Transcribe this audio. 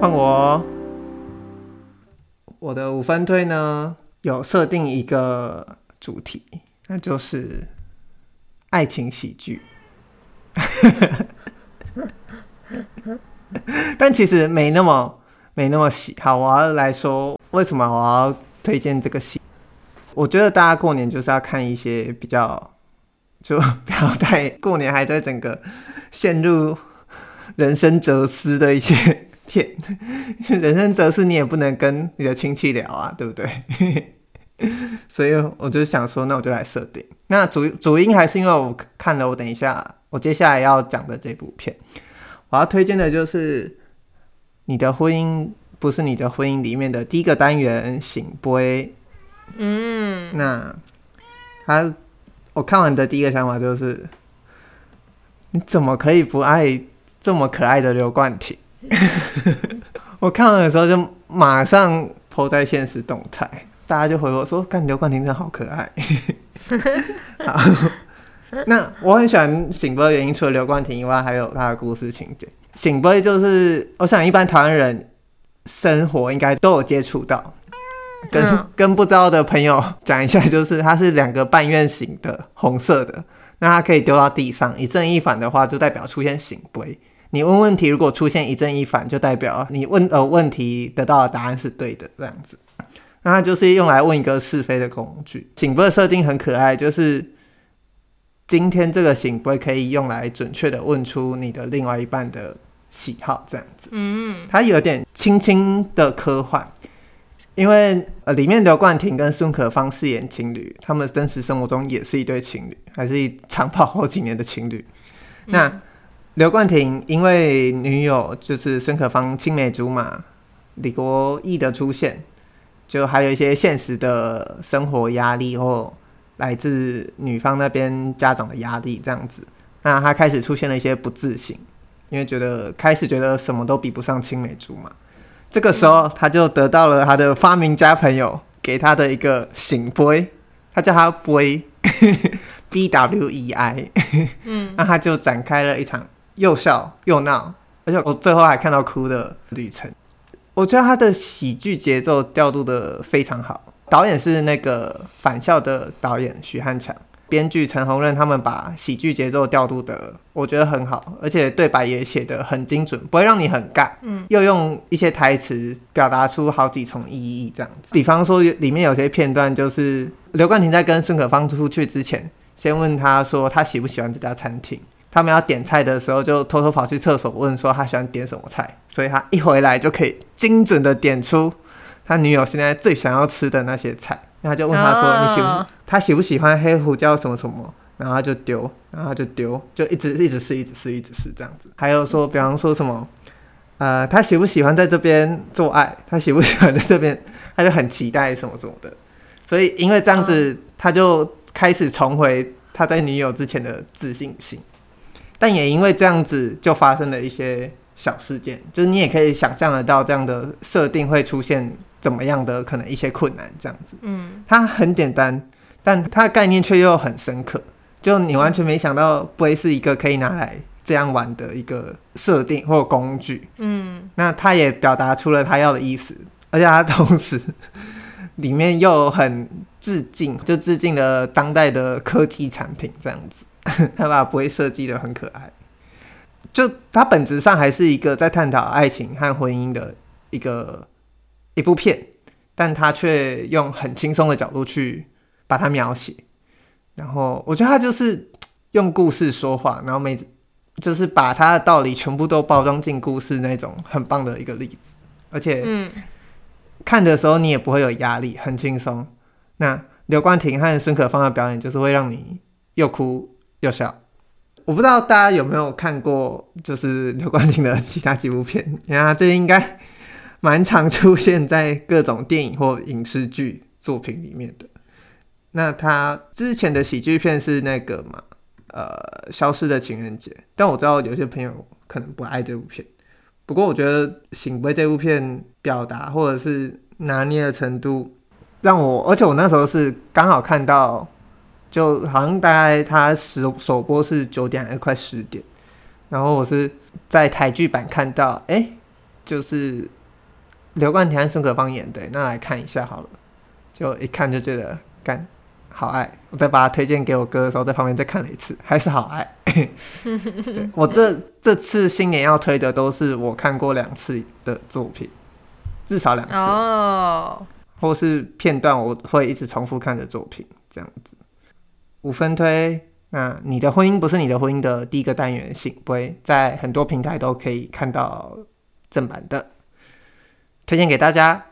换我，我的五分推呢，有设定一个主题，那就是爱情喜剧。但其实没那么没那么喜。好，我要来说为什么我要推荐这个戏。我觉得大家过年就是要看一些比较，就不要太过年还在整个陷入人生哲思的一些。片 人生哲思，你也不能跟你的亲戚聊啊，对不对？所以我就想说，那我就来设定。那主主因还是因为我看了，我等一下我接下来要讲的这部片，我要推荐的就是《你的婚姻不是你的婚姻》里面的第一个单元“醒杯”。嗯，那他我看完的第一个想法就是，你怎么可以不爱这么可爱的刘冠廷？我看完的时候就马上 po 在现实动态，大家就回我说：“看刘冠廷真的好可爱。”好，那我很喜欢《醒杯》的原因，除了刘冠廷以外，还有他的故事情节。《醒杯》就是我想一般台湾人生活应该都有接触到，跟跟不知道的朋友讲一下，就是它是两个半圆形的红色的，那它可以丢到地上，一正一反的话就代表出现醒杯。你问问题，如果出现一正一反，就代表你问呃问题得到的答案是对的，这样子。那它就是用来问一个是非的工具。醒波的设定很可爱，就是今天这个圣杯可以用来准确的问出你的另外一半的喜好，这样子。嗯，它有点轻轻的科幻，因为呃里面刘冠廷跟孙可芳饰演情侣，他们真实生活中也是一对情侣，还是一长跑好几年的情侣。那。刘冠廷因为女友就是孙可芳青梅竹马李国毅的出现，就还有一些现实的生活压力或来自女方那边家长的压力，这样子，那他开始出现了一些不自信，因为觉得开始觉得什么都比不上青梅竹马。这个时候，他就得到了他的发明家朋友给他的一个醒杯，他叫他杯，B W E I，嗯，那他就展开了一场。又笑又闹，而且我最后还看到哭的旅程。我觉得他的喜剧节奏调度的非常好，导演是那个返校的导演许汉强，编剧陈鸿任，他们把喜剧节奏调度的我觉得很好，而且对白也写得很精准，不会让你很尬。嗯，又用一些台词表达出好几重意义，这样子。比方说里面有些片段，就是刘冠廷在跟孙可芳出去之前，先问他说他喜不喜欢这家餐厅。他们要点菜的时候，就偷偷跑去厕所问说他喜欢点什么菜，所以他一回来就可以精准的点出他女友现在最想要吃的那些菜。然后他就问他说：“你喜不喜？他喜不喜欢黑胡椒什么什么？”然后他就丢，然后他就丢，就一直一直试，一直试，一直试这样子。还有说，比方说什么，呃，他喜不喜欢在这边做爱？他喜不喜欢在这边？他就很期待什么什么的。所以因为这样子，他就开始重回他在女友之前的自信心。但也因为这样子，就发生了一些小事件，就是你也可以想象得到这样的设定会出现怎么样的可能一些困难，这样子。嗯，它很简单，但它的概念却又很深刻，就你完全没想到不会是一个可以拿来这样玩的一个设定或工具。嗯，那它也表达出了他要的意思，而且它同时里面又很致敬，就致敬了当代的科技产品这样子。他爸不会设计的很可爱，就他本质上还是一个在探讨爱情和婚姻的一个一部片，但他却用很轻松的角度去把它描写。然后我觉得他就是用故事说话，然后每就是把他的道理全部都包装进故事那种很棒的一个例子。而且，嗯，看的时候你也不会有压力，很轻松。那刘冠廷和孙可芳的表演就是会让你又哭。又笑，我不知道大家有没有看过，就是刘冠廷的其他几部片，你看他最近应该蛮常出现在各种电影或影视剧作品里面的。那他之前的喜剧片是那个嘛，呃，消失的情人节。但我知道有些朋友可能不爱这部片，不过我觉得《醒杯》这部片表达或者是拿捏的程度，让我，而且我那时候是刚好看到。就好像大概他首首播是九点还是快十点，然后我是在台剧版看到，哎、欸，就是刘冠廷和孙可芳演的，那来看一下好了。就一看就觉得干好爱，我再把它推荐给我哥的时候，在旁边再看了一次，还是好爱。对，我这这次新年要推的都是我看过两次的作品，至少两次哦，或是片段我会一直重复看的作品，这样子。五分推，那你的婚姻不是你的婚姻的第一个单元，醒杯在很多平台都可以看到正版的，推荐给大家。